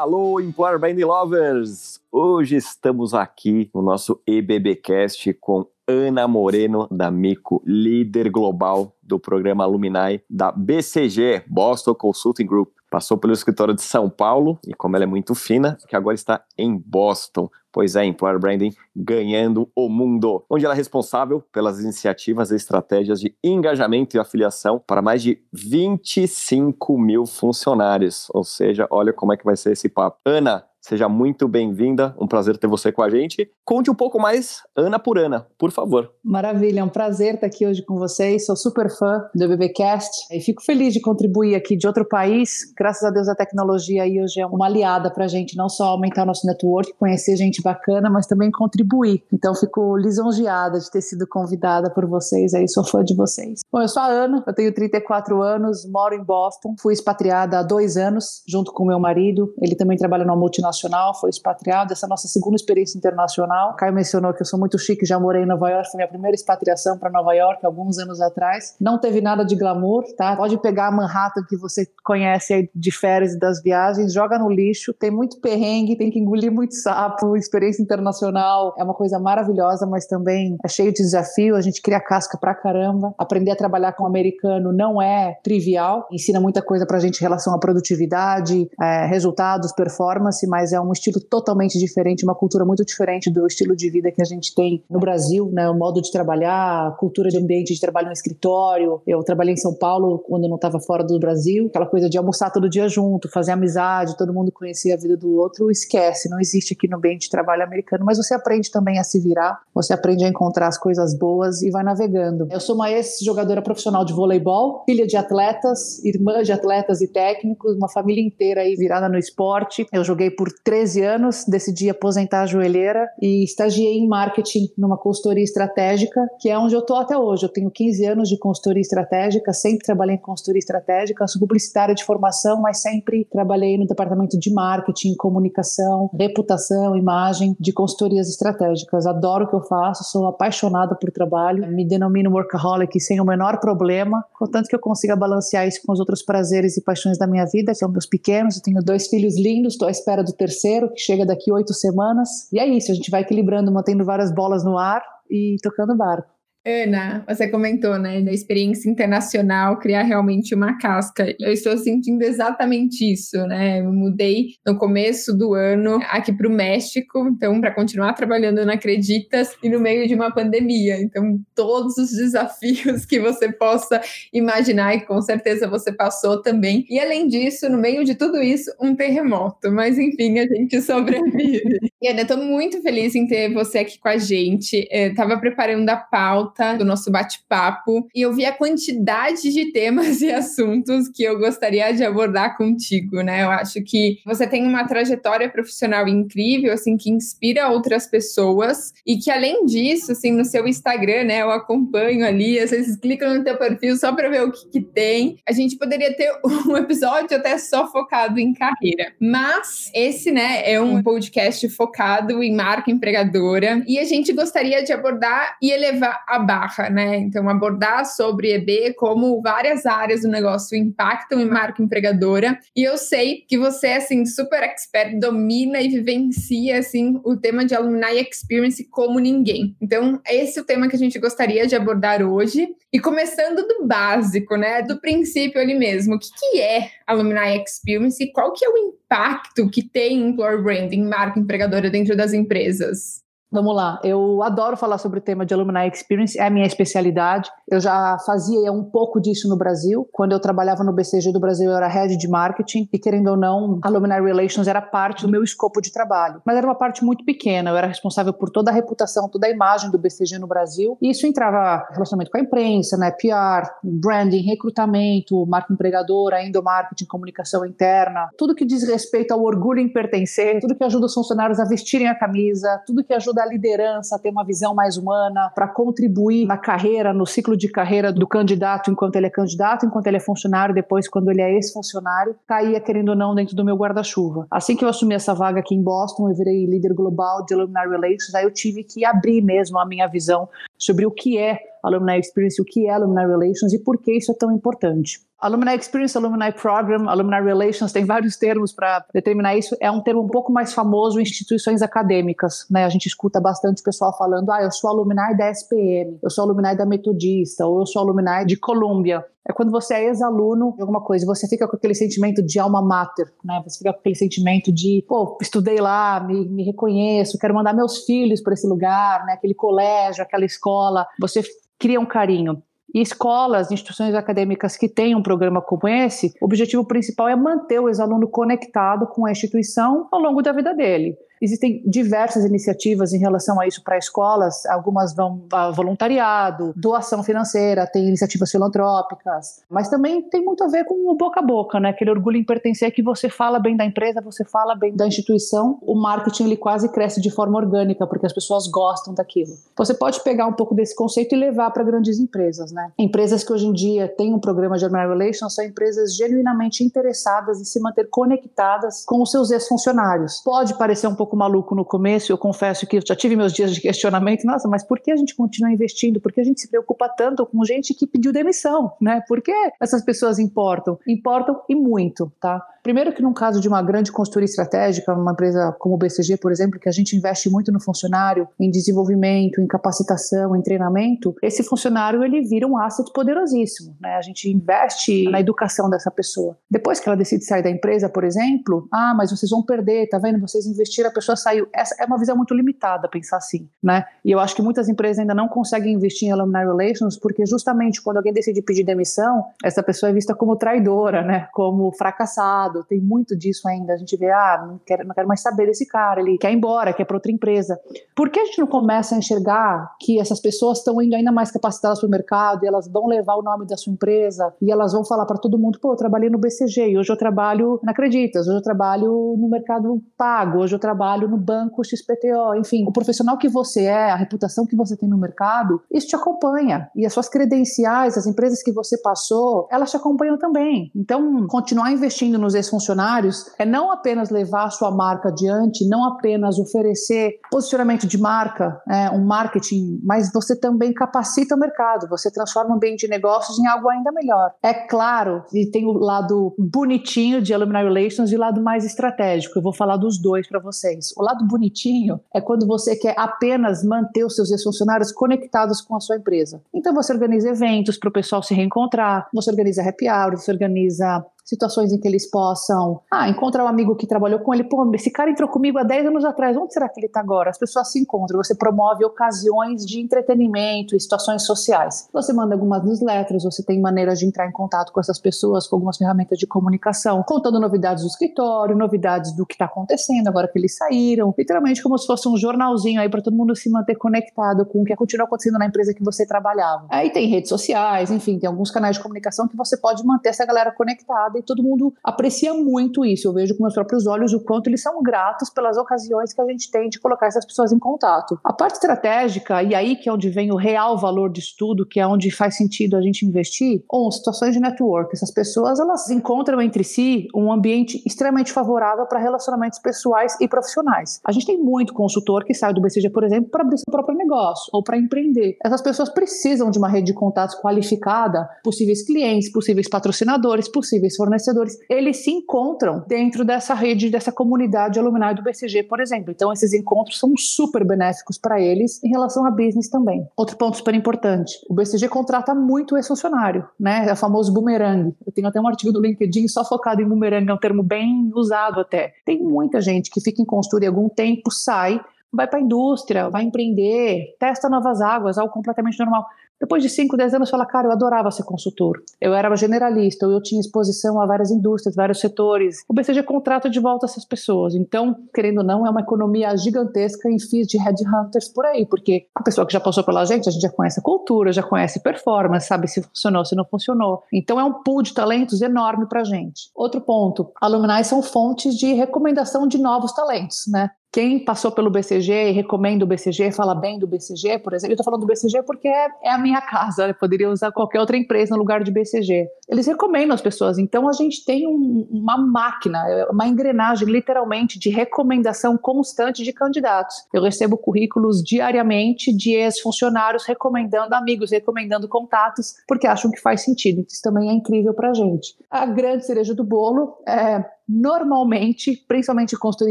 Alô, Employer Branding Lovers! Hoje estamos aqui no nosso EBBcast com Ana Moreno da Mico, líder global do programa Alumni da BCG, Boston Consulting Group. Passou pelo escritório de São Paulo e, como ela é muito fina, que agora está em Boston. Pois é, Employer Branding ganhando o mundo, onde ela é responsável pelas iniciativas e estratégias de engajamento e afiliação para mais de 25 mil funcionários. Ou seja, olha como é que vai ser esse papo. Ana, Seja muito bem-vinda, um prazer ter você com a gente. Conte um pouco mais, Ana por Ana, por favor. Maravilha, é um prazer estar aqui hoje com vocês. Sou super fã do BBcast e fico feliz de contribuir aqui de outro país. Graças a Deus a tecnologia aí hoje é uma aliada para a gente, não só aumentar o nosso network, conhecer gente bacana, mas também contribuir. Então fico lisonjeada de ter sido convidada por vocês aí, sou fã de vocês. Bom, eu sou a Ana, eu tenho 34 anos, moro em Boston, fui expatriada há dois anos junto com meu marido. Ele também trabalha numa multinacional internacional, foi expatriado, essa é nossa segunda experiência internacional. Caio mencionou que eu sou muito chique, já morei em Nova York, foi minha primeira expatriação para Nova York alguns anos atrás. Não teve nada de glamour, tá? Pode pegar a Manhattan que você conhece aí de férias e das viagens, joga no lixo, tem muito perrengue, tem que engolir muito sapo, experiência internacional é uma coisa maravilhosa, mas também é cheio de desafio, a gente cria casca pra caramba. Aprender a trabalhar com o americano não é trivial, ensina muita coisa pra gente em relação à produtividade, é, resultados, performance, mas mas é um estilo totalmente diferente, uma cultura muito diferente do estilo de vida que a gente tem no Brasil, né? O modo de trabalhar, cultura de ambiente de trabalho no escritório. Eu trabalhei em São Paulo quando não estava fora do Brasil, aquela coisa de almoçar todo dia junto, fazer amizade, todo mundo conhecer a vida do outro, esquece, não existe aqui no ambiente de trabalho americano, mas você aprende também a se virar, você aprende a encontrar as coisas boas e vai navegando. Eu sou uma ex-jogadora profissional de voleibol, filha de atletas, irmã de atletas e técnicos, uma família inteira aí virada no esporte. Eu joguei por 13 anos, decidi aposentar a joelheira e estagiei em marketing numa consultoria estratégica, que é onde eu estou até hoje. Eu tenho 15 anos de consultoria estratégica, sempre trabalhei em consultoria estratégica, sou publicitária de formação, mas sempre trabalhei no departamento de marketing, comunicação, reputação, imagem de consultorias estratégicas. Adoro o que eu faço, sou apaixonada por trabalho, me denomino workaholic sem o menor problema, contanto que eu consiga balancear isso com os outros prazeres e paixões da minha vida, são meus pequenos, eu tenho dois filhos lindos, estou à espera do terceiro, que chega daqui oito semanas. E é isso, a gente vai equilibrando, mantendo várias bolas no ar e tocando barco. Ana, você comentou, né, da experiência internacional, criar realmente uma casca. Eu estou sentindo exatamente isso, né? Eu mudei no começo do ano aqui para o México, então, para continuar trabalhando na Acreditas e no meio de uma pandemia. Então, todos os desafios que você possa imaginar, e com certeza você passou também. E além disso, no meio de tudo isso, um terremoto. Mas, enfim, a gente sobrevive. e, Ana, estou muito feliz em ter você aqui com a gente. Estava preparando a pauta pauta do nosso bate-papo e eu vi a quantidade de temas e assuntos que eu gostaria de abordar contigo, né? Eu acho que você tem uma trajetória profissional incrível, assim, que inspira outras pessoas e que além disso, assim, no seu Instagram, né, eu acompanho ali, às vezes clicam no teu perfil só para ver o que, que tem. A gente poderia ter um episódio até só focado em carreira, mas esse, né, é um podcast focado em marca empregadora e a gente gostaria de abordar e elevar a barra, né? Então, abordar sobre EB como várias áreas do negócio impactam em marca empregadora. E eu sei que você, assim, super expert, domina e vivencia, assim, o tema de Alumni Experience como ninguém. Então, esse é o tema que a gente gostaria de abordar hoje. E começando do básico, né? Do princípio ali mesmo. O que, que é Alumni Experience e qual que é o impacto que tem Employer Branding, marca empregadora dentro das empresas? Vamos lá, eu adoro falar sobre o tema de Alumni Experience, é a minha especialidade. Eu já fazia um pouco disso no Brasil. Quando eu trabalhava no BCG do Brasil, eu era head de marketing e, querendo ou não, Alumni Relations era parte do meu escopo de trabalho. Mas era uma parte muito pequena, eu era responsável por toda a reputação, toda a imagem do BCG no Brasil. E isso entrava relacionamento com a imprensa, né, PR, branding, recrutamento, marca empregadora, endomarketing, comunicação interna, tudo que diz respeito ao orgulho em pertencer, tudo que ajuda os funcionários a vestirem a camisa, tudo que ajuda da liderança, ter uma visão mais humana, para contribuir na carreira, no ciclo de carreira do candidato enquanto ele é candidato, enquanto ele é funcionário, depois quando ele é ex-funcionário, caía, querendo ou não, dentro do meu guarda-chuva. Assim que eu assumi essa vaga aqui em Boston, eu virei líder global de Alumni Relations, aí eu tive que abrir mesmo a minha visão sobre o que é Alumni Experience, o que é Alumni Relations e por que isso é tão importante. Alumni Experience, Alumni Program, Alumni Relations, tem vários termos para determinar isso. É um termo um pouco mais famoso em instituições acadêmicas. Né? A gente escuta bastante pessoal falando: ah, eu sou alumni da SPM, eu sou alumni da Metodista, ou eu sou alumni de Columbia. É quando você é ex-aluno de alguma coisa, você fica com aquele sentimento de alma mater, né? Você fica com aquele sentimento de, pô, estudei lá, me, me reconheço, quero mandar meus filhos para esse lugar, né? Aquele colégio, aquela escola. Você cria um carinho. E escolas, instituições acadêmicas que têm um programa como esse, o objetivo principal é manter o ex-aluno conectado com a instituição ao longo da vida dele. Existem diversas iniciativas em relação a isso para escolas, algumas vão a voluntariado, doação financeira, tem iniciativas filantrópicas, mas também tem muito a ver com o boca a boca, né? Aquele orgulho em pertencer que você fala bem da empresa, você fala bem da instituição, o marketing ele quase cresce de forma orgânica, porque as pessoas gostam daquilo. Você pode pegar um pouco desse conceito e levar para grandes empresas, né? Empresas que hoje em dia têm um programa de Alumni Relations são empresas genuinamente interessadas em se manter conectadas com os seus ex-funcionários. Pode parecer um pouco pouco maluco no começo, eu confesso que eu já tive meus dias de questionamento, nossa, mas por que a gente continua investindo? Por que a gente se preocupa tanto com gente que pediu demissão, né? Por que essas pessoas importam? Importam e muito, tá? Primeiro que num caso de uma grande consultoria estratégica, uma empresa como o BCG, por exemplo, que a gente investe muito no funcionário, em desenvolvimento, em capacitação, em treinamento, esse funcionário ele vira um asset poderosíssimo, né? A gente investe na educação dessa pessoa. Depois que ela decide sair da empresa, por exemplo, ah, mas vocês vão perder, tá vendo? Vocês investiram, a pessoa saiu. Essa é uma visão muito limitada pensar assim, né? E eu acho que muitas empresas ainda não conseguem investir em alumni relations porque justamente quando alguém decide pedir demissão, essa pessoa é vista como traidora, né? Como fracassada tem muito disso ainda. A gente vê, ah, não quero, não quero mais saber desse cara, ele quer ir embora, quer para outra empresa. Por que a gente não começa a enxergar que essas pessoas estão indo ainda mais capacitadas para o mercado e elas vão levar o nome da sua empresa e elas vão falar para todo mundo, pô, eu trabalhei no BCG e hoje eu trabalho na Acreditas, hoje eu trabalho no mercado pago, hoje eu trabalho no banco XPTO, enfim, o profissional que você é, a reputação que você tem no mercado, isso te acompanha. E as suas credenciais, as empresas que você passou, elas te acompanham também. Então, continuar investindo nos funcionários é não apenas levar a sua marca adiante, não apenas oferecer posicionamento de marca, é, um marketing, mas você também capacita o mercado, você transforma o ambiente de negócios em algo ainda melhor. É claro, e tem o lado bonitinho de Alumni Relations e o lado mais estratégico. Eu vou falar dos dois para vocês. O lado bonitinho é quando você quer apenas manter os seus ex-funcionários conectados com a sua empresa. Então você organiza eventos para o pessoal se reencontrar, você organiza happy hour, você organiza situações em que eles possam, ah, encontrar um amigo que trabalhou com ele, pô, esse cara entrou comigo há 10 anos atrás, onde será que ele está agora? As pessoas se encontram, você promove ocasiões de entretenimento e situações sociais. Você manda algumas newsletters, você tem maneiras de entrar em contato com essas pessoas, com algumas ferramentas de comunicação, contando novidades do escritório, novidades do que está acontecendo agora que eles saíram, literalmente como se fosse um jornalzinho aí para todo mundo se manter conectado com o que continua acontecendo na empresa que você trabalhava. Aí tem redes sociais, enfim, tem alguns canais de comunicação que você pode manter essa galera conectada e todo mundo aprecia muito isso. Eu vejo com meus próprios olhos o quanto eles são gratos pelas ocasiões que a gente tem de colocar essas pessoas em contato. A parte estratégica, e aí que é onde vem o real valor de estudo, que é onde faz sentido a gente investir, ou situações de network. Essas pessoas, elas encontram entre si um ambiente extremamente favorável para relacionamentos pessoais e profissionais. A gente tem muito consultor que sai do BCG, por exemplo, para abrir seu próprio negócio ou para empreender. Essas pessoas precisam de uma rede de contatos qualificada, possíveis clientes, possíveis patrocinadores, possíveis fornecedores, eles se encontram dentro dessa rede, dessa comunidade alumni do BCG, por exemplo. Então, esses encontros são super benéficos para eles em relação a business também. Outro ponto super importante: o BCG contrata muito ex-funcionário, né? É o famoso boomerang. Eu tenho até um artigo do LinkedIn só focado em boomerang, é um termo bem usado até. Tem muita gente que fica em consultoria algum tempo, sai, vai para a indústria, vai empreender, testa novas águas, algo completamente normal. Depois de 5, 10 anos, fala, cara, eu adorava ser consultor. Eu era generalista, eu tinha exposição a várias indústrias, vários setores. O BCG contrata de volta essas pessoas. Então, querendo ou não, é uma economia gigantesca em FIIs de headhunters por aí, porque a pessoa que já passou pela gente, a gente já conhece a cultura, já conhece performance, sabe se funcionou, se não funcionou. Então, é um pool de talentos enorme para gente. Outro ponto, alumni são fontes de recomendação de novos talentos, né? Quem passou pelo BCG e recomenda o BCG, fala bem do BCG, por exemplo, eu estou falando do BCG porque é, é, a minha casa, eu poderia usar qualquer outra empresa no lugar de BCG. Eles recomendam as pessoas, então a gente tem um, uma máquina, uma engrenagem literalmente de recomendação constante de candidatos. Eu recebo currículos diariamente de ex-funcionários recomendando amigos, recomendando contatos, porque acham que faz sentido. Isso também é incrível para a gente. A grande cereja do bolo é normalmente, principalmente consultoria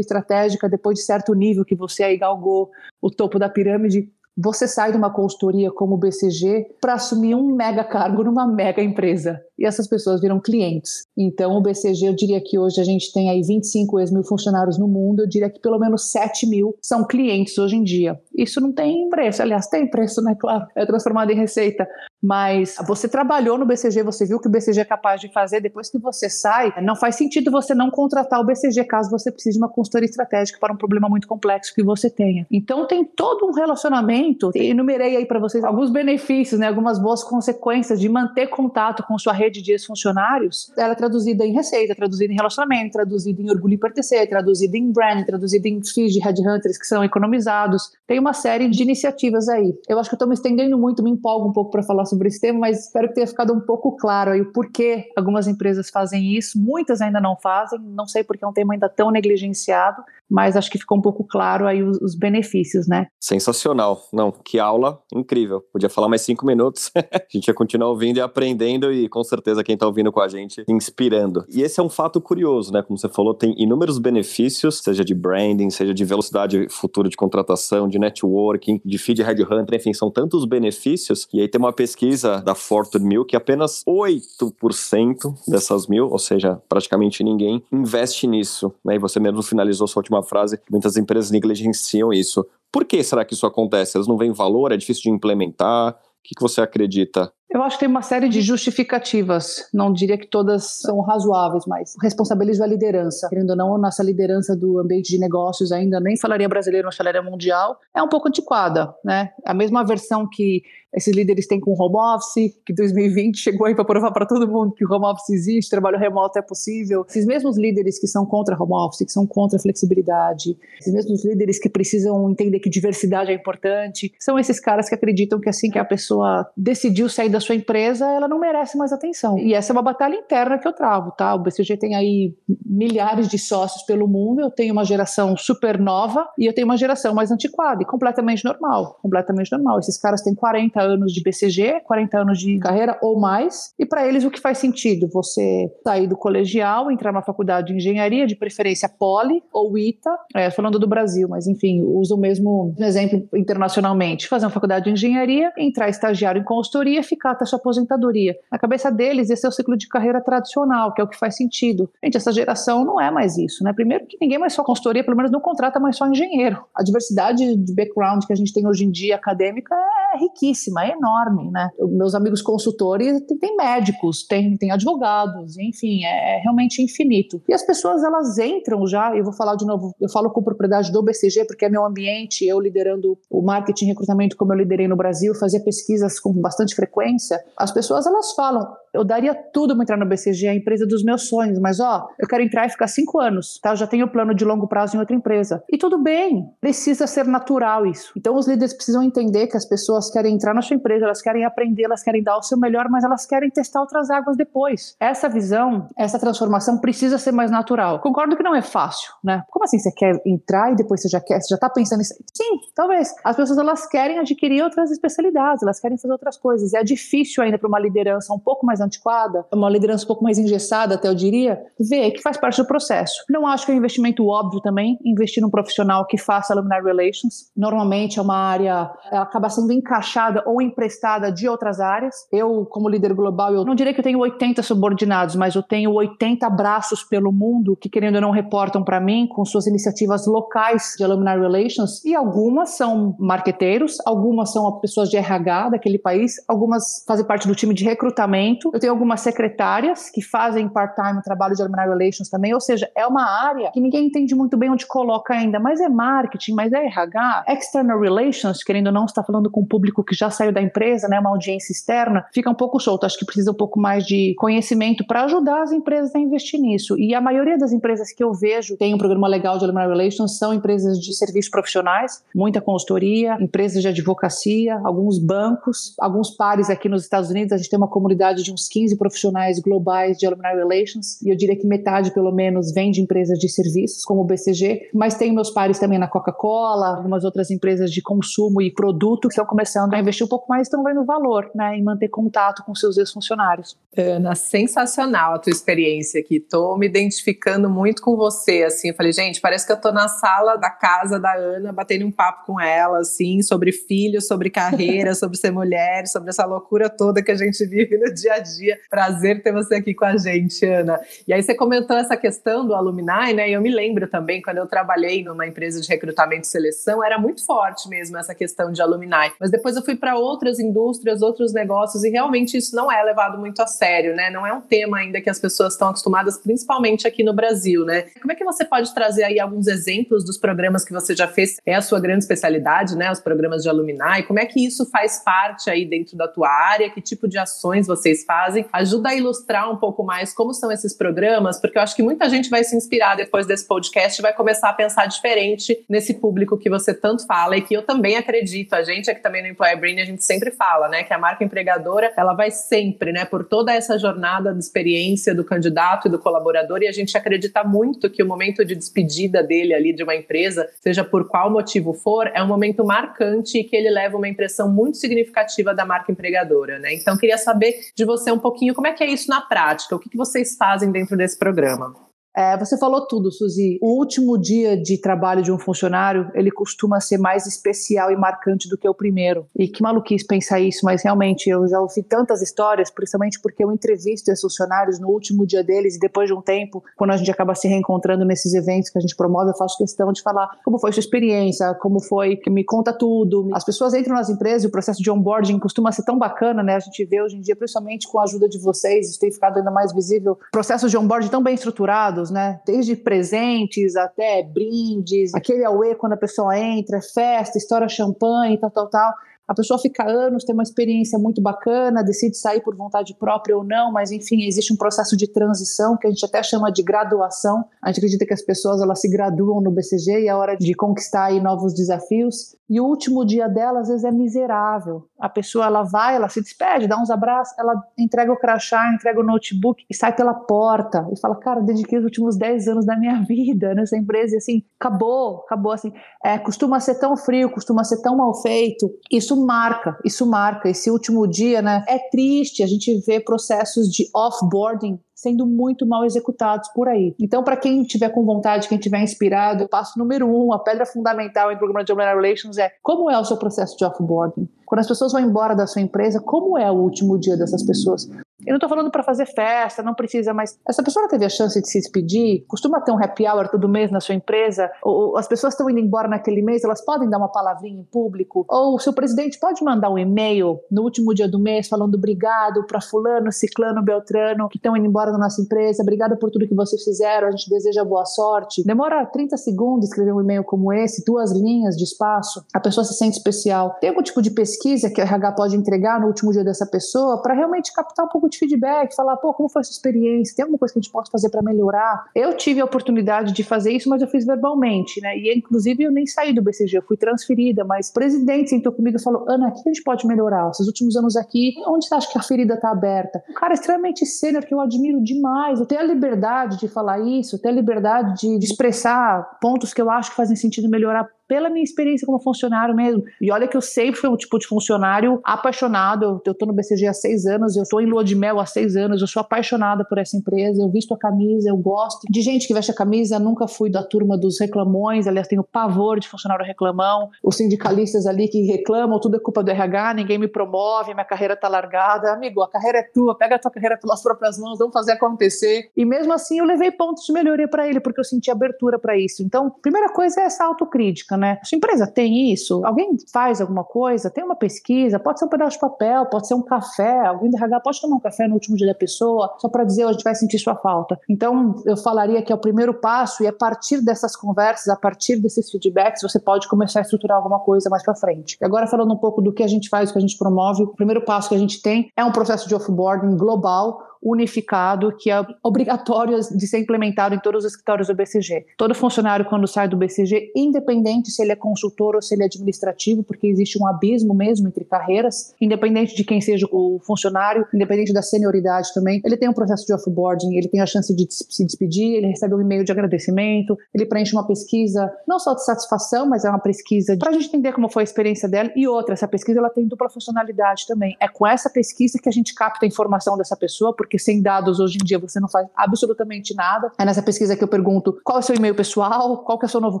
estratégica, depois de certo nível que você aí galgou o topo da pirâmide, você sai de uma consultoria como o BCG para assumir um mega cargo numa mega empresa. E essas pessoas viram clientes. Então, o BCG, eu diria que hoje a gente tem aí 25 ex mil funcionários no mundo, eu diria que pelo menos 7 mil são clientes hoje em dia. Isso não tem preço, aliás, tem preço, né? Claro, é transformado em receita. Mas você trabalhou no BCG, você viu que o BCG é capaz de fazer, depois que você sai, não faz sentido você não contratar o BCG caso você precise de uma consultoria estratégica para um problema muito complexo que você tenha. Então tem todo um relacionamento, enumerei aí para vocês alguns benefícios, né, algumas boas consequências de manter contato com sua rede de ex-funcionários. Ela é traduzida em receita, traduzida em relacionamento, traduzida em orgulho e pertencer, traduzida em brand, traduzida em fees de headhunters que são economizados. Tem uma série de iniciativas aí. Eu acho que eu estou me estendendo muito, me empolgo um pouco para falar sobre esse tema, mas espero que tenha ficado um pouco claro aí o porquê algumas empresas fazem isso, muitas ainda não fazem, não sei porque é um tema ainda tão negligenciado, mas acho que ficou um pouco claro aí os, os benefícios, né? Sensacional. Não, que aula incrível. Podia falar mais cinco minutos, a gente ia continuar ouvindo e aprendendo e com certeza quem está ouvindo com a gente inspirando. E esse é um fato curioso, né? Como você falou, tem inúmeros benefícios, seja de branding, seja de velocidade futura de contratação, de networking, de feed headhunter, enfim, são tantos benefícios. E aí tem uma pesquisa da Fortune Mil que apenas 8% dessas mil, ou seja, praticamente ninguém, investe nisso. Né? E você mesmo finalizou sua última frase, que muitas empresas negligenciam isso. Por que será que isso acontece? Elas não veem valor? É difícil de implementar? O que, que você acredita? Eu acho que tem uma série de justificativas, não diria que todas são razoáveis, mas responsabilizo a liderança. Querendo ou não, a nossa liderança do ambiente de negócios ainda nem falaria brasileiro, não falaria mundial, é um pouco antiquada, né? A mesma versão que esses líderes têm com o home office, que 2020 chegou aí para provar para todo mundo que o home office existe, trabalho remoto é possível. Esses mesmos líderes que são contra home office, que são contra flexibilidade, esses mesmos líderes que precisam entender que diversidade é importante, são esses caras que acreditam que assim que a pessoa decidiu sair da sua empresa, ela não merece mais atenção. E essa é uma batalha interna que eu travo, tá? O BCG tem aí milhares de sócios pelo mundo, eu tenho uma geração super nova e eu tenho uma geração mais antiquada e completamente normal, completamente normal. Esses caras têm 40 anos de BCG, 40 anos de carreira ou mais, e para eles o que faz sentido? Você sair do colegial, entrar na faculdade de engenharia, de preferência Poli ou ITA, é, falando do Brasil, mas enfim, uso o mesmo exemplo internacionalmente, fazer uma faculdade de engenharia, entrar estagiário em consultoria, ficar até sua aposentadoria. Na cabeça deles, esse é o ciclo de carreira tradicional, que é o que faz sentido. Gente, essa geração não é mais isso, né? Primeiro que ninguém mais só consultoria, pelo menos não contrata mais só engenheiro. A diversidade de background que a gente tem hoje em dia acadêmica é riquíssima, é enorme, né? Meus amigos consultores tem médicos, tem, tem advogados, enfim, é, é, realmente infinito. E as pessoas, elas entram já, eu vou falar de novo, eu falo com propriedade do BCG, porque é meu ambiente, eu liderando o marketing e recrutamento como eu liderei no Brasil, fazia pesquisas com bastante frequência, as pessoas, elas falam, eu daria tudo para entrar no BCG, a empresa dos meus sonhos, mas ó, eu quero entrar e ficar cinco anos, tá? Eu já tenho plano de longo prazo em outra empresa. E tudo bem, precisa ser natural isso. Então os líderes precisam entender que as pessoas querem entrar na sua empresa, elas querem aprender, elas querem dar o seu melhor, mas elas querem testar outras águas depois. Essa visão, essa transformação precisa ser mais natural. Concordo que não é fácil, né? Como assim você quer entrar e depois você já quer, você já tá pensando nisso? Sim, talvez. As pessoas elas querem adquirir outras especialidades, elas querem fazer outras coisas. É difícil ainda para uma liderança um pouco mais mais antiquada, uma liderança um pouco mais engessada, até eu diria, vê que faz parte do processo. Não acho que é um investimento óbvio também, investir num profissional que faça alumni relations. Normalmente é uma área, ela acaba sendo encaixada ou emprestada de outras áreas. Eu, como líder global, eu não diria que eu tenho 80 subordinados, mas eu tenho 80 braços pelo mundo que, querendo ou não, reportam para mim com suas iniciativas locais de alumni relations. E algumas são marqueteiros, algumas são pessoas de RH daquele país, algumas fazem parte do time de recrutamento. Eu tenho algumas secretárias que fazem part-time trabalho de alumni relations também, ou seja, é uma área que ninguém entende muito bem onde coloca ainda, mas é marketing, mas é RH, external relations, querendo ou não, está falando com o público que já saiu da empresa, né, uma audiência externa, fica um pouco solto. Acho que precisa um pouco mais de conhecimento para ajudar as empresas a investir nisso. E a maioria das empresas que eu vejo tem um programa legal de alumni relations são empresas de serviços profissionais, muita consultoria, empresas de advocacia, alguns bancos, alguns pares aqui nos Estados Unidos. A gente tem uma comunidade de uns 15 profissionais globais de alumni relations e eu diria que metade, pelo menos, vem de empresas de serviços, como o BCG, mas tem meus pares também na Coca-Cola, algumas outras empresas de consumo e produto que estão começando a investir um pouco mais, estão vendo valor, né, em manter contato com seus ex-funcionários. Ana, sensacional a tua experiência aqui. Tô me identificando muito com você, assim. Eu falei, gente, parece que eu tô na sala da casa da Ana, batendo um papo com ela, assim, sobre filhos, sobre carreira, sobre ser mulher, sobre essa loucura toda que a gente vive no dia a dia. Prazer ter você aqui com a gente, Ana. E aí você comentou essa questão do alumni, né? E eu me lembro também, quando eu trabalhei numa empresa de recrutamento e seleção, era muito forte mesmo essa questão de alumni. Mas depois eu fui para outras indústrias, outros negócios, e realmente isso não é levado muito a sério, né? Não é um tema ainda que as pessoas estão acostumadas, principalmente aqui no Brasil, né? Como é que você pode trazer aí alguns exemplos dos programas que você já fez? É a sua grande especialidade, né? Os programas de alumni. Como é que isso faz parte aí dentro da tua área? Que tipo de ações vocês fazem? Ajuda a ilustrar um pouco mais como são esses programas, porque eu acho que muita gente vai se inspirar depois desse podcast e vai começar a pensar diferente nesse público que você tanto fala e que eu também acredito. A gente aqui também no Employer Brain a gente sempre fala, né, que a marca empregadora, ela vai sempre, né, por toda essa jornada de experiência do candidato e do colaborador e a gente acredita muito que o momento de despedida dele ali de uma empresa, seja por qual motivo for, é um momento marcante e que ele leva uma impressão muito significativa da marca empregadora, né? Então queria saber de você um pouquinho como é que é isso na prática, o que, que vocês fazem dentro desse programa. É, você falou tudo, Suzy. O último dia de trabalho de um funcionário, ele costuma ser mais especial e marcante do que o primeiro. E que maluquice pensar isso, mas realmente eu já ouvi tantas histórias, principalmente porque eu entrevisto esses funcionários no último dia deles e depois de um tempo, quando a gente acaba se reencontrando nesses eventos que a gente promove, eu faço questão de falar como foi sua experiência, como foi, que me conta tudo. As pessoas entram nas empresas e o processo de onboarding costuma ser tão bacana, né? A gente vê hoje em dia, principalmente com a ajuda de vocês, isso tem ficado ainda mais visível, processos de onboarding tão bem estruturados né? Desde presentes até brindes, aquele auê quando a pessoa entra, festa, estoura champanhe, tal, tal, tal. A pessoa fica anos, tem uma experiência muito bacana, decide sair por vontade própria ou não, mas enfim, existe um processo de transição que a gente até chama de graduação. A gente acredita que as pessoas elas se graduam no BCG e é hora de conquistar novos desafios. E o último dia dela às vezes é miserável. A pessoa ela vai, ela se despede, dá uns abraços, ela entrega o crachá, entrega o notebook e sai pela porta e fala: "Cara, dediquei os últimos 10 anos da minha vida nessa empresa e assim, acabou, acabou assim. É, costuma ser tão frio, costuma ser tão mal feito. Isso marca, isso marca. Esse último dia, né? É triste a gente ver processos de offboarding sendo muito mal executados por aí. Então, para quem tiver com vontade, quem tiver inspirado, o passo número um, a pedra fundamental em programa de Human Relations é como é o seu processo de offboarding? Quando as pessoas vão embora da sua empresa, como é o último dia dessas pessoas? Eu não estou falando para fazer festa, não precisa, mas essa pessoa teve a chance de se despedir, costuma ter um happy hour todo mês na sua empresa, ou as pessoas estão indo embora naquele mês, elas podem dar uma palavrinha em público, ou o seu presidente pode mandar um e-mail no último dia do mês falando obrigado para fulano, ciclano, beltrano, que estão indo embora da nossa empresa, obrigado por tudo que vocês fizeram, a gente deseja boa sorte. Demora 30 segundos escrever um e-mail como esse, duas linhas de espaço, a pessoa se sente especial. Tem algum tipo de pesquisa que a RH pode entregar no último dia dessa pessoa para realmente captar um pouco de feedback, falar, pô, como foi a sua experiência? Tem alguma coisa que a gente pode fazer para melhorar? Eu tive a oportunidade de fazer isso, mas eu fiz verbalmente, né? E inclusive eu nem saí do BCG, eu fui transferida, mas o presidente sentou comigo e falou: Ana, o que a gente pode melhorar? Esses últimos anos aqui, onde você acha que a ferida está aberta? Um cara extremamente sênior que eu admiro demais. Eu tenho a liberdade de falar isso, eu tenho a liberdade de, de expressar pontos que eu acho que fazem sentido melhorar pela minha experiência como funcionário mesmo. E olha que eu sempre fui um tipo de funcionário apaixonado. Eu, tô no BCG há seis anos, eu tô em lua de mel há seis anos, eu sou apaixonada por essa empresa, eu visto a camisa, eu gosto de gente que veste a camisa, nunca fui da turma dos reclamões, aliás, tenho pavor de funcionário reclamão, os sindicalistas ali que reclamam, tudo é culpa do RH, ninguém me promove, minha carreira tá largada. Amigo, a carreira é tua, pega a tua carreira pelas próprias mãos, vamos fazer acontecer. E mesmo assim eu levei pontos de melhoria para ele, porque eu senti abertura para isso. Então, primeira coisa é essa autocrítica, né? Sua empresa tem isso? Alguém faz alguma coisa? Tem uma pesquisa? Pode ser um pedaço de papel, pode ser um café. Alguém do RH pode tomar um café no último dia da pessoa, só para dizer, a gente vai sentir sua falta. Então, eu falaria que é o primeiro passo e a partir dessas conversas, a partir desses feedbacks, você pode começar a estruturar alguma coisa mais para frente. E agora, falando um pouco do que a gente faz, o que a gente promove, o primeiro passo que a gente tem é um processo de offboarding global unificado que é obrigatório de ser implementado em todos os escritórios do BCG. Todo funcionário, quando sai do BCG, independente se ele é consultor ou se ele é administrativo, porque existe um abismo mesmo entre carreiras, independente de quem seja o funcionário, independente da senioridade também, ele tem um processo de offboarding, ele tem a chance de se despedir, ele recebe um e-mail de agradecimento, ele preenche uma pesquisa, não só de satisfação, mas é uma pesquisa para a gente entender como foi a experiência dela. E outra, essa pesquisa ela tem dupla funcionalidade também. É com essa pesquisa que a gente capta a informação dessa pessoa, porque porque sem dados hoje em dia você não faz absolutamente nada. É nessa pesquisa que eu pergunto qual é o seu e-mail pessoal, qual é o seu novo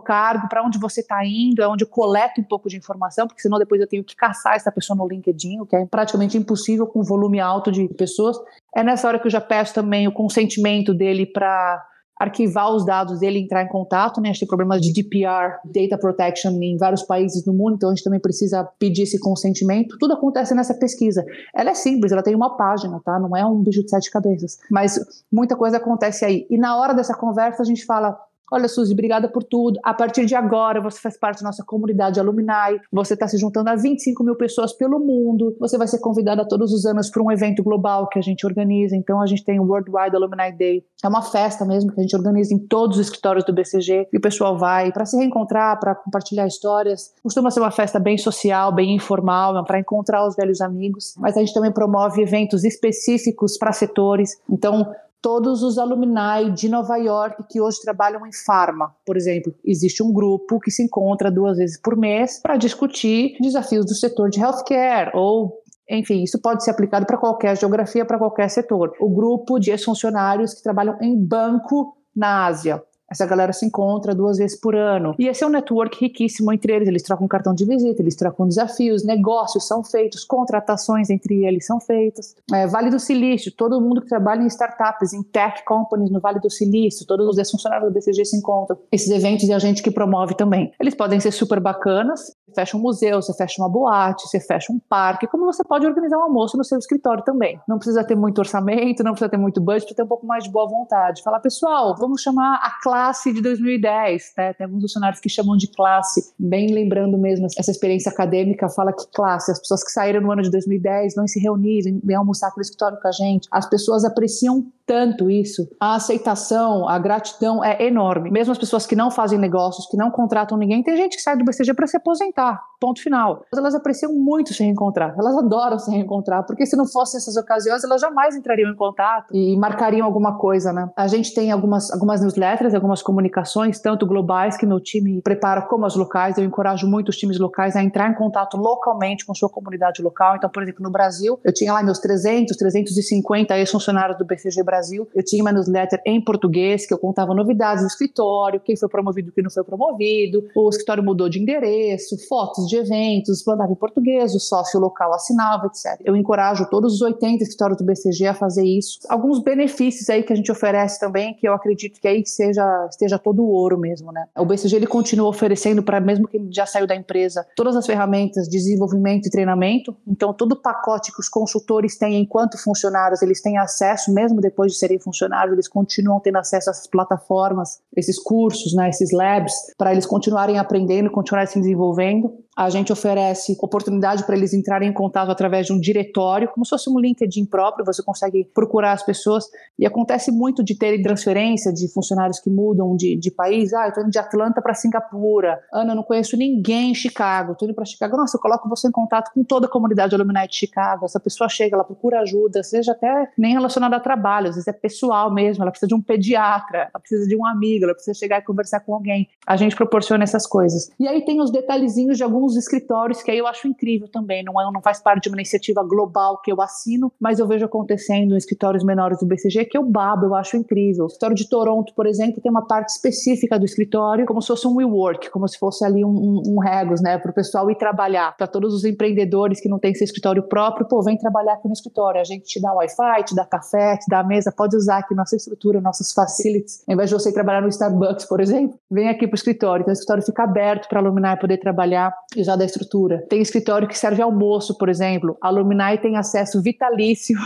cargo, para onde você está indo, é onde eu coleto um pouco de informação, porque senão depois eu tenho que caçar essa pessoa no LinkedIn, o que é praticamente impossível com um volume alto de pessoas. É nessa hora que eu já peço também o consentimento dele para arquivar os dados dele, entrar em contato, né? A gente tem problemas de DPR, Data Protection, em vários países do mundo, então a gente também precisa pedir esse consentimento. Tudo acontece nessa pesquisa. Ela é simples, ela tem uma página, tá? Não é um bicho de sete cabeças. Mas muita coisa acontece aí. E na hora dessa conversa a gente fala, Olha, Suzy, obrigada por tudo. A partir de agora, você faz parte da nossa comunidade alumni. Você está se juntando a 25 mil pessoas pelo mundo. Você vai ser convidada todos os anos para um evento global que a gente organiza. Então, a gente tem o Worldwide Alumni Day. É uma festa mesmo que a gente organiza em todos os escritórios do BCG. E o pessoal vai para se reencontrar, para compartilhar histórias. Costuma ser uma festa bem social, bem informal, para encontrar os velhos amigos. Mas a gente também promove eventos específicos para setores. Então, todos os alumni de Nova York que hoje trabalham em farma, por exemplo. Existe um grupo que se encontra duas vezes por mês para discutir desafios do setor de healthcare ou enfim, isso pode ser aplicado para qualquer geografia, para qualquer setor. O grupo de ex-funcionários que trabalham em banco na Ásia. Essa galera se encontra duas vezes por ano. E esse é um network riquíssimo entre eles. Eles trocam cartão de visita, eles trocam desafios, negócios são feitos, contratações entre eles são feitas. É, vale do Silício, todo mundo que trabalha em startups, em tech companies no Vale do Silício, todos os ex-funcionários do BCG se encontram. Esses eventos e a gente que promove também. Eles podem ser super bacanas, fecha um museu, você fecha uma boate, você fecha um parque, como você pode organizar um almoço no seu escritório também. Não precisa ter muito orçamento, não precisa ter muito budget, precisa ter um pouco mais de boa vontade. Falar, pessoal, vamos chamar a classe de 2010, né? Tem alguns funcionários que chamam de classe, bem lembrando mesmo essa experiência acadêmica, fala que classe, as pessoas que saíram no ano de 2010 vão se reunir, vêm almoçar aqui no escritório com a gente. As pessoas apreciam tanto isso. A aceitação, a gratidão é enorme. Mesmo as pessoas que não fazem negócios, que não contratam ninguém, tem gente que sai do BCG para se aposentar. Ponto final. Elas apreciam muito se reencontrar. Elas adoram se reencontrar, porque se não fossem essas ocasiões, elas jamais entrariam em contato e marcariam alguma coisa, né? A gente tem algumas, algumas newsletters, algumas comunicações, tanto globais que meu time prepara, como as locais. Eu encorajo muito os times locais a entrar em contato localmente com sua comunidade local. Então, por exemplo, no Brasil, eu tinha lá meus 300, 350 ex-funcionários do BCG Brasil Brasil, eu tinha uma newsletter em português que eu contava novidades do escritório, quem foi promovido, quem não foi promovido, o escritório mudou de endereço, fotos de eventos, mandava em português, o sócio local assinava, etc. Eu encorajo todos os 80 escritórios do BCG a fazer isso. Alguns benefícios aí que a gente oferece também, que eu acredito que aí seja, esteja todo o ouro mesmo, né? O BCG ele continua oferecendo para mesmo quem já saiu da empresa todas as ferramentas de desenvolvimento e treinamento. Então todo o pacote que os consultores têm enquanto funcionários, eles têm acesso mesmo depois de serem funcionários, eles continuam tendo acesso a essas plataformas, esses cursos, né, esses labs, para eles continuarem aprendendo, continuarem se desenvolvendo. A gente oferece oportunidade para eles entrarem em contato através de um diretório, como se fosse um LinkedIn próprio, você consegue procurar as pessoas. E acontece muito de ter transferência de funcionários que mudam de, de país. Ah, eu estou indo de Atlanta para Singapura. Ana, eu não conheço ninguém em Chicago. Estou indo para Chicago. Nossa, eu coloco você em contato com toda a comunidade alumni de Chicago. Essa pessoa chega, ela procura ajuda, seja até nem relacionada a trabalho, às vezes é pessoal mesmo. Ela precisa de um pediatra, ela precisa de um amigo, ela precisa chegar e conversar com alguém. A gente proporciona essas coisas. E aí tem os detalhezinhos de alguns escritórios que aí eu acho incrível também. Não, é, não faz parte de uma iniciativa global que eu assino, mas eu vejo acontecendo em escritórios menores do BCG que eu babo, eu acho incrível. O escritório de Toronto, por exemplo, tem uma parte específica do escritório, como se fosse um WeWork, como se fosse ali um, um, um Regos, né, para o pessoal ir trabalhar. Para todos os empreendedores que não têm seu escritório próprio, pô, vem trabalhar aqui no escritório. A gente te dá Wi-Fi, te dá café, te dá mesa, pode usar aqui nossa estrutura, nossas facilities. Ao invés de você trabalhar no Starbucks, por exemplo, vem aqui para o escritório. Então, o escritório fica aberto para a Alumni poder trabalhar e usar da estrutura. Tem escritório que serve almoço, por exemplo. Alumni tem acesso vitalício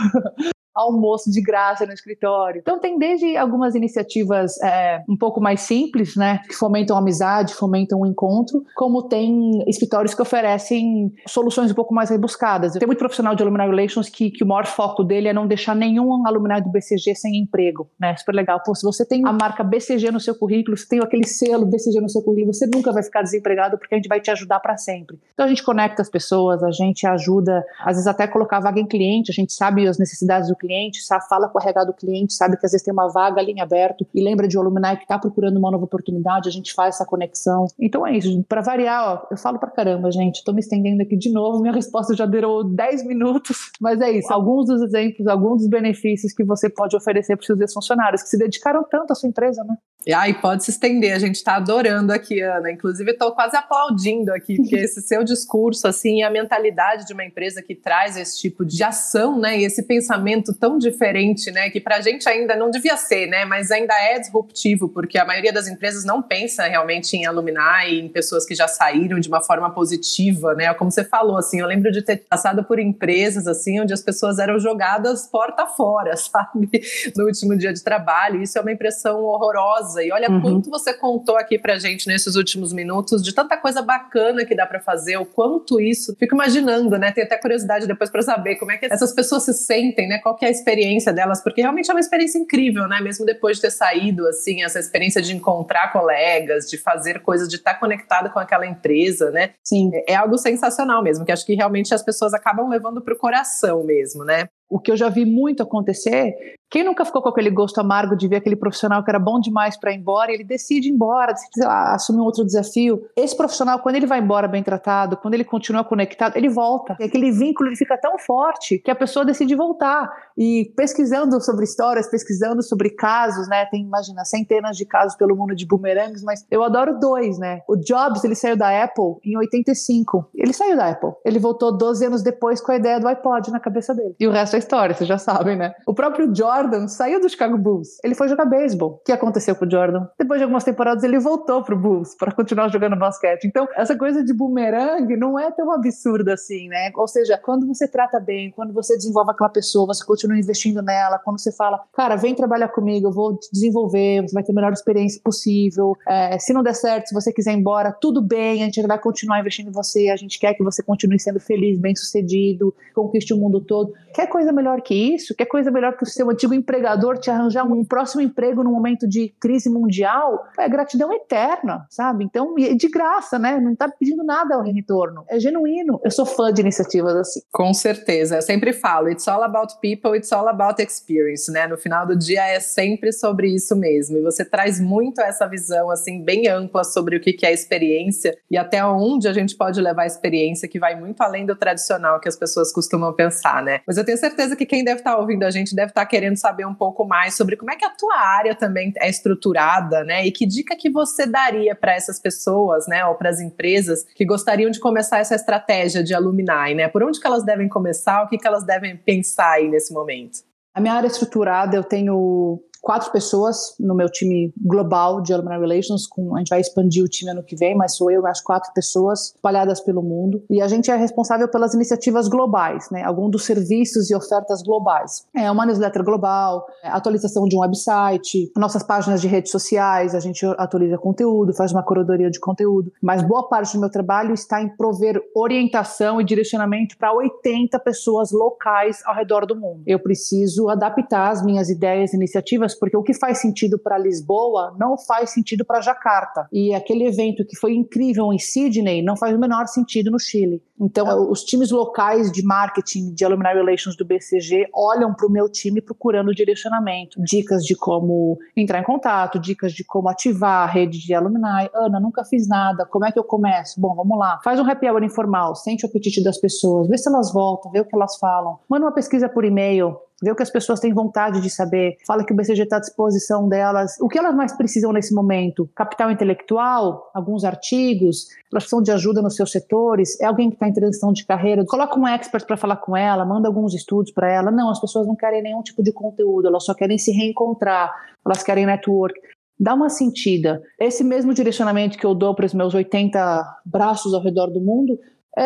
almoço de graça no escritório. Então tem desde algumas iniciativas é, um pouco mais simples, né, que fomentam amizade, fomentam o encontro, como tem escritórios que oferecem soluções um pouco mais rebuscadas. Tem muito profissional de Alumni Relations que, que o maior foco dele é não deixar nenhum alumni do BCG sem emprego, né, super legal. Pô, se você tem a marca BCG no seu currículo, se tem aquele selo BCG no seu currículo, você nunca vai ficar desempregado porque a gente vai te ajudar para sempre. Então a gente conecta as pessoas, a gente ajuda, às vezes até colocar vaga em cliente, a gente sabe as necessidades do cliente, sabe, fala com o RH do cliente, sabe que às vezes tem uma vaga ali em aberto e lembra de um alumni que está procurando uma nova oportunidade, a gente faz essa conexão. Então é isso. Para variar, ó, eu falo para caramba, gente. Estou me estendendo aqui de novo, minha resposta já durou 10 minutos, mas é isso. Alguns dos exemplos, alguns dos benefícios que você pode oferecer para seus funcionários que se dedicaram tanto à sua empresa, né? E aí pode se estender, a gente está adorando aqui, Ana. Inclusive, estou quase aplaudindo aqui, porque esse seu discurso, assim, a mentalidade de uma empresa que traz esse tipo de ação, né? E esse pensamento tão diferente, né? Que para a gente ainda não devia ser, né? Mas ainda é disruptivo, porque a maioria das empresas não pensa realmente em alumni, em pessoas que já saíram de uma forma positiva, né? Como você falou, assim, eu lembro de ter passado por empresas, assim, onde as pessoas eram jogadas porta fora, sabe? No último dia de trabalho. Isso é uma impressão horrorosa. E olha uhum. quanto você contou aqui pra gente nesses últimos minutos de tanta coisa bacana que dá para fazer, o quanto isso. Fico imaginando, né? Tenho até curiosidade depois para saber como é que essas pessoas se sentem, né? Qual que é a experiência delas, porque realmente é uma experiência incrível, né? Mesmo depois de ter saído, assim, essa experiência de encontrar colegas, de fazer coisas, de estar conectada com aquela empresa, né? Sim. É, é algo sensacional mesmo, que acho que realmente as pessoas acabam levando pro coração mesmo, né? O que eu já vi muito acontecer quem nunca ficou com aquele gosto amargo de ver aquele profissional que era bom demais para ir embora, ele decide ir embora, decide lá, assumir um outro desafio. Esse profissional, quando ele vai embora bem tratado, quando ele continua conectado, ele volta. E aquele vínculo ele fica tão forte que a pessoa decide voltar. E pesquisando sobre histórias, pesquisando sobre casos, né? Tem, imagina, centenas de casos pelo mundo de bumerangues, mas eu adoro dois, né? O Jobs, ele saiu da Apple em 85. Ele saiu da Apple. Ele voltou 12 anos depois com a ideia do iPod na cabeça dele. E o resto é história, vocês já sabem, né? O próprio Jordan saiu do Chicago Bulls. Ele foi jogar beisebol. O que aconteceu com o Jordan? Depois de algumas temporadas, ele voltou pro Bulls para continuar jogando basquete. Então, essa coisa de boomerang não é tão absurda assim, né? Ou seja, quando você trata bem, quando você desenvolve aquela pessoa, você continua investindo nela, quando você fala, cara, vem trabalhar comigo, eu vou te desenvolver, você vai ter a melhor experiência possível. É, se não der certo, se você quiser ir embora, tudo bem, a gente vai continuar investindo em você, a gente quer que você continue sendo feliz, bem sucedido, conquiste o mundo todo. Quer coisa melhor que isso? Quer coisa melhor que o seu antigo empregador te arranjar um próximo emprego num momento de crise mundial, é gratidão eterna, sabe? Então, de graça, né? Não tá pedindo nada ao retorno. É genuíno. Eu sou fã de iniciativas assim. Com certeza. Eu sempre falo, it's all about people, it's all about experience, né? No final do dia é sempre sobre isso mesmo. E você traz muito essa visão, assim, bem ampla sobre o que é experiência e até onde a gente pode levar a experiência, que vai muito além do tradicional que as pessoas costumam pensar, né? Mas eu tenho certeza que quem deve estar tá ouvindo a gente deve estar tá querendo saber um pouco mais sobre como é que a tua área também é estruturada, né? E que dica que você daria para essas pessoas, né, ou para as empresas que gostariam de começar essa estratégia de alumni, né? Por onde que elas devem começar? O que que elas devem pensar aí nesse momento? A minha área estruturada, eu tenho quatro pessoas no meu time global de Alumni Relations, com, a gente vai expandir o time ano que vem, mas sou eu as quatro pessoas espalhadas pelo mundo, e a gente é responsável pelas iniciativas globais, né, alguns dos serviços e ofertas globais. É uma newsletter global, é, atualização de um website, nossas páginas de redes sociais, a gente atualiza conteúdo, faz uma curadoria de conteúdo, mas boa parte do meu trabalho está em prover orientação e direcionamento para 80 pessoas locais ao redor do mundo. Eu preciso adaptar as minhas ideias e iniciativas, porque o que faz sentido para Lisboa não faz sentido para Jacarta. E aquele evento que foi incrível em Sydney não faz o menor sentido no Chile. Então, os times locais de marketing, de Alumni Relations do BCG, olham para o meu time procurando direcionamento, dicas de como entrar em contato, dicas de como ativar a rede de alumni. Ana, nunca fiz nada, como é que eu começo? Bom, vamos lá. Faz um happy hour informal, sente o apetite das pessoas, vê se elas voltam, vê o que elas falam. Manda uma pesquisa por e-mail, vê o que as pessoas têm vontade de saber, fala que o BCG está à disposição delas. O que elas mais precisam nesse momento? Capital intelectual, alguns artigos, elas precisam de ajuda nos seus setores, é alguém que está em transição de carreira, coloca um expert para falar com ela, manda alguns estudos para ela. Não, as pessoas não querem nenhum tipo de conteúdo, elas só querem se reencontrar, elas querem network. Dá uma sentida. Esse mesmo direcionamento que eu dou para os meus 80 braços ao redor do mundo,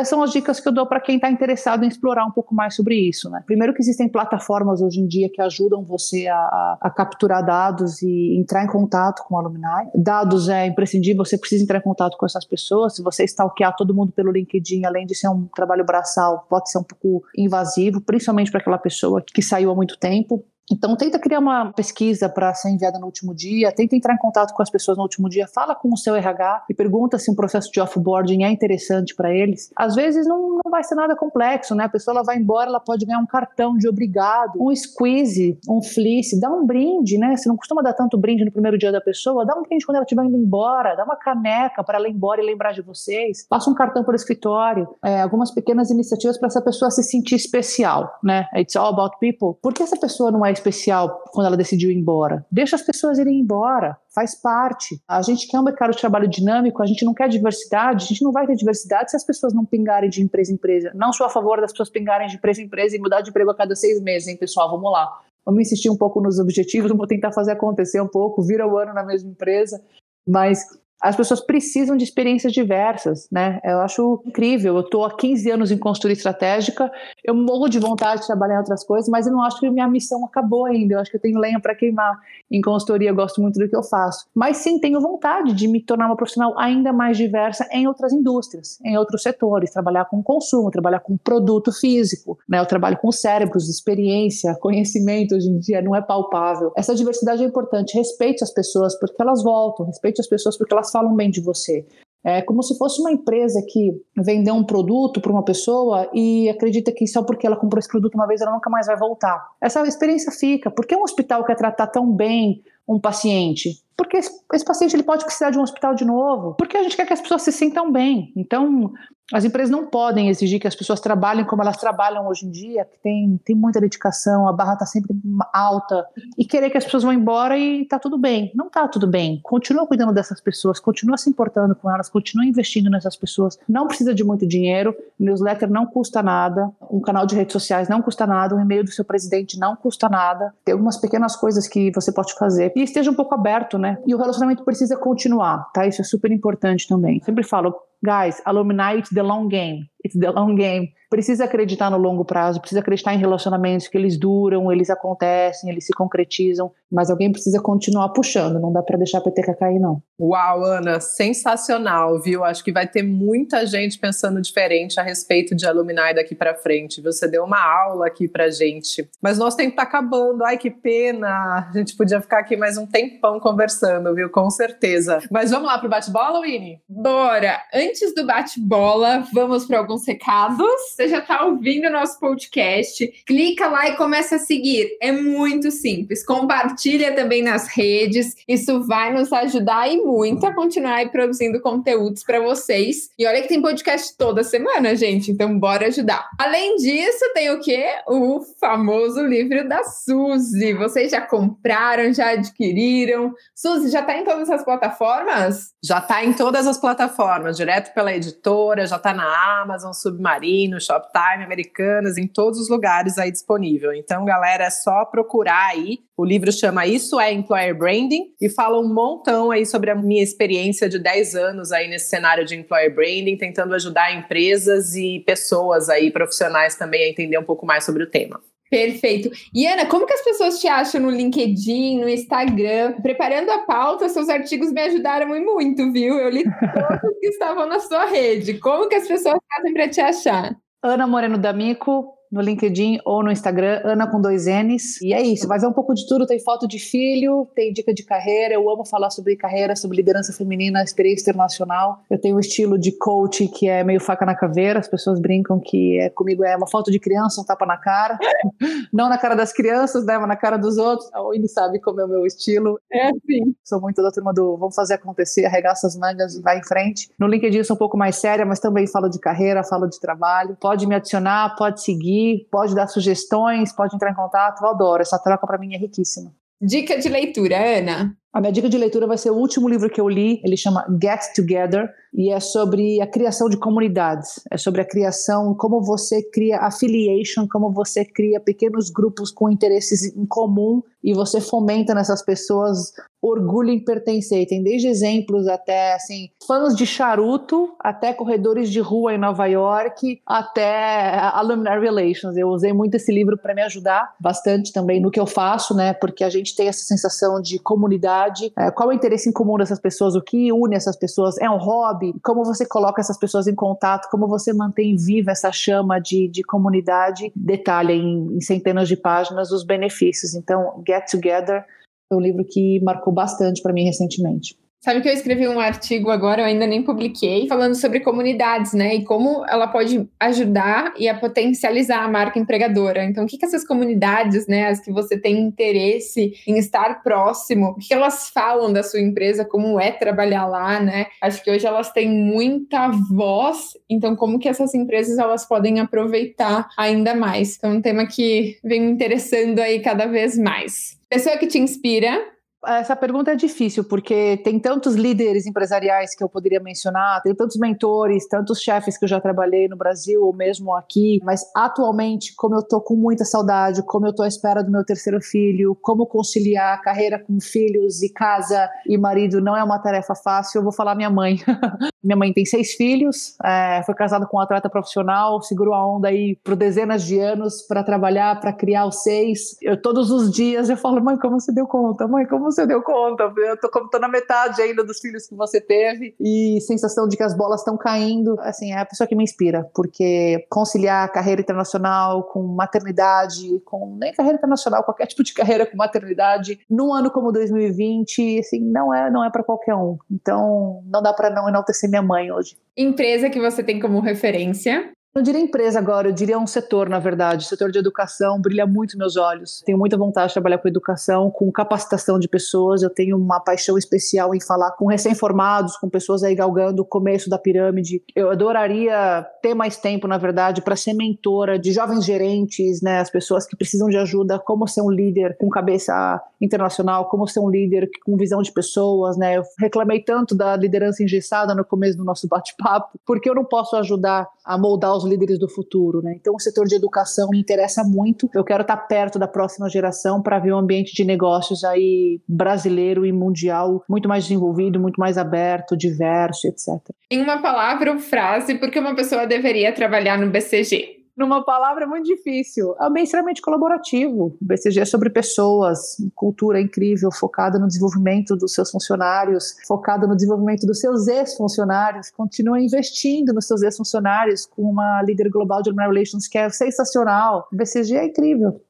são as dicas que eu dou para quem está interessado em explorar um pouco mais sobre isso. Né? Primeiro que existem plataformas hoje em dia que ajudam você a, a, capturar dados e entrar em contato com alumni. Dados é imprescindível, você precisa entrar em contato com essas pessoas. Se você stalkear todo mundo pelo LinkedIn, além de ser um trabalho braçal, pode ser um pouco invasivo, principalmente para aquela pessoa que saiu há muito tempo. Então, tenta criar uma pesquisa para ser enviada no último dia, tenta entrar em contato com as pessoas no último dia, fala com o seu RH e pergunta se um processo de offboarding é interessante para eles. Às vezes não, não vai ser nada complexo, né? A pessoa ela vai embora, ela pode ganhar um cartão de obrigado, um squeeze, um fleece, dá um brinde, né? Você não costuma dar tanto brinde no primeiro dia da pessoa, dá um brinde quando ela estiver indo embora, dá uma caneca para ela ir embora e lembrar de vocês, passa um cartão para o escritório, é, algumas pequenas iniciativas para essa pessoa se sentir especial, né? It's all about people. Por que essa pessoa não é especial quando ela decidiu ir embora. Deixa as pessoas irem embora, faz parte. A gente quer um mercado de trabalho dinâmico, a gente não quer diversidade, a gente não vai ter diversidade se as pessoas não pingarem de empresa em empresa. Não sou a favor das pessoas pingarem de empresa em empresa e mudar de emprego a cada seis meses, hein, pessoal? Vamos lá. Vamos insistir um pouco nos objetivos, vamos tentar fazer acontecer um pouco, vira o ano na mesma empresa, mas as pessoas precisam de experiências diversas, né? Eu acho incrível. Eu estou há 15 anos em consultoria estratégica, eu morro de vontade de trabalhar em outras coisas, mas eu não acho que minha missão acabou ainda. Eu acho que eu tenho lenha para queimar. Em consultoria, eu gosto muito do que eu faço. Mas sim, tenho vontade de me tornar uma profissional ainda mais diversa em outras indústrias, em outros setores, trabalhar com consumo, trabalhar com produto físico, né? Eu trabalho com cérebros, experiência, conhecimento hoje em dia não é palpável. Essa diversidade é importante. Respeite as pessoas porque elas voltam, respeite as pessoas porque elas falam bem de você. É como se fosse uma empresa que vendeu um produto para uma pessoa e acredita que só porque ela comprou esse produto uma vez ela nunca mais vai voltar. Essa experiência fica. Por que um hospital quer tratar tão bem um paciente? Porque esse, esse paciente ele pode precisar de um hospital de novo. Porque a gente quer que as pessoas se sintam bem. Então, as empresas não podem exigir que as pessoas trabalhem como elas trabalham hoje em dia, que tem, tem muita dedicação, a barra está sempre alta, e querer que as pessoas vão embora e está tudo bem. Não está tudo bem. Continua cuidando dessas pessoas, continua se importando com elas, continua investindo nessas pessoas. Não precisa de muito dinheiro, newsletter não custa nada, um canal de redes sociais não custa nada, um e-mail do seu presidente não custa nada. Tem algumas pequenas coisas que você pode fazer. E esteja um pouco aberto, né? E o relacionamento precisa continuar, tá? Isso é super importante também. Sempre falo, guys, alumni, it's the long game. It's the long game precisa acreditar no longo prazo, precisa acreditar em relacionamentos que eles duram, eles acontecem, eles se concretizam, mas alguém precisa continuar puxando, não dá para deixar a peteca cair não. Uau, Ana, sensacional, viu? Acho que vai ter muita gente pensando diferente a respeito de alumni daqui para frente. Você deu uma aula aqui pra gente. Mas nosso tempo tá acabando. Ai, que pena. A gente podia ficar aqui mais um tempão conversando, viu? Com certeza. Mas vamos lá pro bate-bola, Winnie? Bora. Antes do bate-bola, vamos para alguns recados você já está ouvindo o nosso podcast, clica lá e começa a seguir. É muito simples. Compartilha também nas redes. Isso vai nos ajudar e muito a continuar produzindo conteúdos para vocês. E olha que tem podcast toda semana, gente. Então bora ajudar. Além disso, tem o quê? O famoso livro da Suzy. Vocês já compraram, já adquiriram? Suzy, já está em todas as plataformas? Já está em todas as plataformas, direto pela editora, já está na Amazon Amazon, Submarino, Shoptime, Americanas, em todos os lugares aí disponível. Então, galera, é só procurar aí. O livro chama Isso é Employer Branding e fala um montão aí sobre a minha experiência de 10 anos aí nesse cenário de Employer Branding, tentando ajudar empresas e pessoas aí, profissionais também a entender um pouco mais sobre o tema. Perfeito. E Ana, como que as pessoas te acham no LinkedIn, no Instagram? Preparando a pauta, seus artigos me ajudaram muito, viu? Eu li todos que estavam na sua rede. Como que as pessoas fazem para te achar? Ana Moreno D'Amico, no LinkedIn ou no Instagram, Ana com dois N's. E é isso, vai ver um pouco de tudo. Tem foto de filho, tem dica de carreira. Eu amo falar sobre carreira, sobre liderança feminina, experiência internacional. Eu tenho um estilo de coach que é meio faca na caveira. As pessoas brincam que é, comigo é uma foto de criança, um tapa na cara. Não na cara das crianças, né, mas na cara dos outros. A Winnie sabe como é o meu estilo. É assim. Sou muito da turma do vamos fazer acontecer, arregaça as mangas vai em frente. No LinkedIn eu sou um pouco mais séria, mas também falo de carreira, falo de trabalho. Pode me adicionar, pode seguir pode dar sugestões, pode entrar em contato. Eu adoro, essa troca para mim é riquíssima. Dica de leitura, Ana. A minha dica de leitura vai ser o último livro que eu li, ele chama Get Together, e é sobre a criação de comunidades. É sobre a criação, como você cria affiliation, como você cria pequenos grupos com interesses em comum e você fomenta nessas pessoas orgulho em pertencer. Tem desde exemplos até assim, fãs de charuto, até corredores de rua em Nova York, até alumni relations. Eu usei muito esse livro para me ajudar bastante também no que eu faço, né? Porque a gente tem essa sensação de comunidade. É, qual é o interesse em comum dessas pessoas? O que une essas pessoas? É um hobby? Como você coloca essas pessoas em contato? Como você mantém viva essa chama de, de comunidade? Detalha em, em centenas de páginas os benefícios. Então, Get Together é um livro que marcou bastante para mim recentemente. Sabe que eu escrevi um artigo agora, eu ainda nem publiquei, falando sobre comunidades, né? E como ela pode ajudar e a potencializar a marca empregadora. Então, o que, que essas comunidades, né, as que você tem interesse em estar próximo, o que elas falam da sua empresa, como é trabalhar lá, né? Acho que hoje elas têm muita voz, então como que essas empresas elas podem aproveitar ainda mais? Então, um tema que vem me interessando aí cada vez mais. Pessoa que te inspira, essa pergunta é difícil, porque tem tantos líderes empresariais que eu poderia mencionar, tem tantos mentores, tantos chefes que eu já trabalhei no Brasil ou mesmo aqui, mas atualmente, como eu tô com muita saudade, como eu tô à espera do meu terceiro filho, como conciliar carreira com filhos e casa e marido não é uma tarefa fácil, eu vou falar minha mãe. minha mãe tem seis filhos, é, foi casada com um atleta profissional, segurou a onda aí por dezenas de anos para trabalhar, para criar os seis. Eu, todos os dias eu falo, mãe, como você deu conta? Mãe, como você deu conta? Eu tô, tô na metade ainda dos filhos que você teve e sensação de que as bolas estão caindo. Assim, é a pessoa que me inspira, porque conciliar carreira internacional com maternidade, com nem carreira internacional, qualquer tipo de carreira com maternidade, num ano como 2020, assim, não é, não é para qualquer um. Então, não dá para não enaltecer minha mãe hoje. Empresa que você tem como referência? Não diria empresa agora, eu diria um setor, na verdade. O setor de educação brilha muito meus olhos. Tenho muita vontade de trabalhar com educação, com capacitação de pessoas. Eu tenho uma paixão especial em falar com recém-formados, com pessoas aí galgando o começo da pirâmide. Eu adoraria ter mais tempo, na verdade, para ser mentora de jovens gerentes, né, as pessoas que precisam de ajuda, como ser um líder com cabeça internacional, como ser um líder com visão de pessoas, né? Eu reclamei tanto da liderança engessada no começo do nosso bate-papo, porque eu não posso ajudar a moldar os líderes do futuro, né? Então o setor de educação me interessa muito. Eu quero estar perto da próxima geração para ver um ambiente de negócios aí brasileiro e mundial muito mais desenvolvido, muito mais aberto, diverso, etc. Em uma palavra ou frase, por que uma pessoa deveria trabalhar no BCG? Numa palavra é muito difícil. É bem extremamente colaborativo. O BCG é sobre pessoas, cultura incrível, focada no desenvolvimento dos seus funcionários, focada no desenvolvimento dos seus ex-funcionários, continua investindo nos seus ex-funcionários com uma líder global de Human Relations que é sensacional. O BCG é incrível.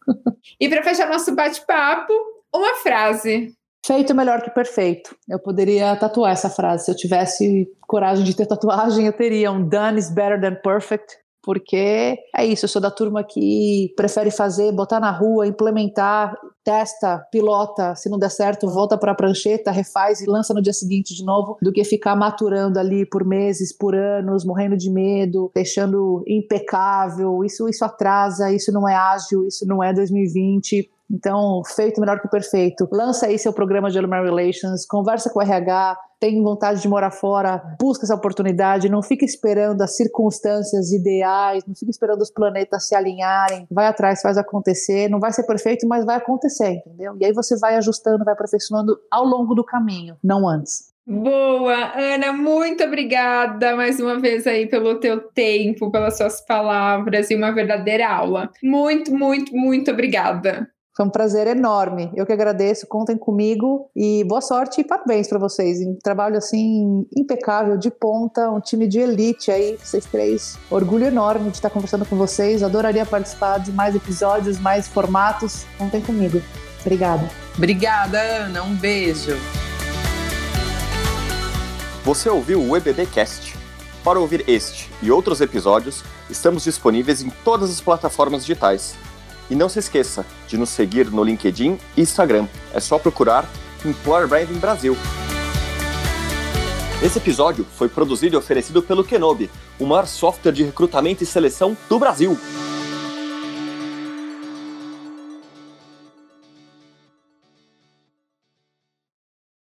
E para fechar nosso bate-papo, uma frase Feito melhor que perfeito. Eu poderia tatuar essa frase. Se eu tivesse coragem de ter tatuagem, eu teria um done is better than perfect porque é isso, eu sou da turma que prefere fazer, botar na rua, implementar, testa, pilota, se não der certo, volta para a prancheta, refaz e lança no dia seguinte de novo, do que ficar maturando ali por meses, por anos, morrendo de medo, deixando impecável. Isso isso atrasa, isso não é ágil, isso não é 2020 Então, feito melhor que perfeito. Lança aí seu programa de Alumni Relations, conversa com o RH, tem vontade de morar fora, busca essa oportunidade, não fica esperando as circunstâncias ideais, não fica esperando os planetas se alinharem, vai atrás, faz acontecer, não vai ser perfeito, mas vai acontecer, entendeu? E aí você vai ajustando, vai aperfeiçoando ao longo do caminho, não antes. Boa, Ana, muito obrigada mais uma vez aí pelo teu tempo, pelas suas palavras e uma verdadeira aula. Muito, muito, muito obrigada. Foi um prazer enorme. Eu que agradeço, contem comigo e boa sorte e parabéns para vocês. Um trabalho assim impecável, de ponta, um time de elite aí, vocês três. Orgulho enorme de estar conversando com vocês. Adoraria participar de mais episódios, mais formatos. Contem comigo. Obrigada. Obrigada, Ana. Um beijo. Você ouviu o EBBcast? Para ouvir este e outros episódios, estamos disponíveis em todas as plataformas digitais e não se esqueça de nos seguir no LinkedIn e Instagram. É só procurar Employer Branding Brasil. Esse episódio foi produzido e oferecido pelo Kenobi, o maior software de recrutamento e seleção do Brasil.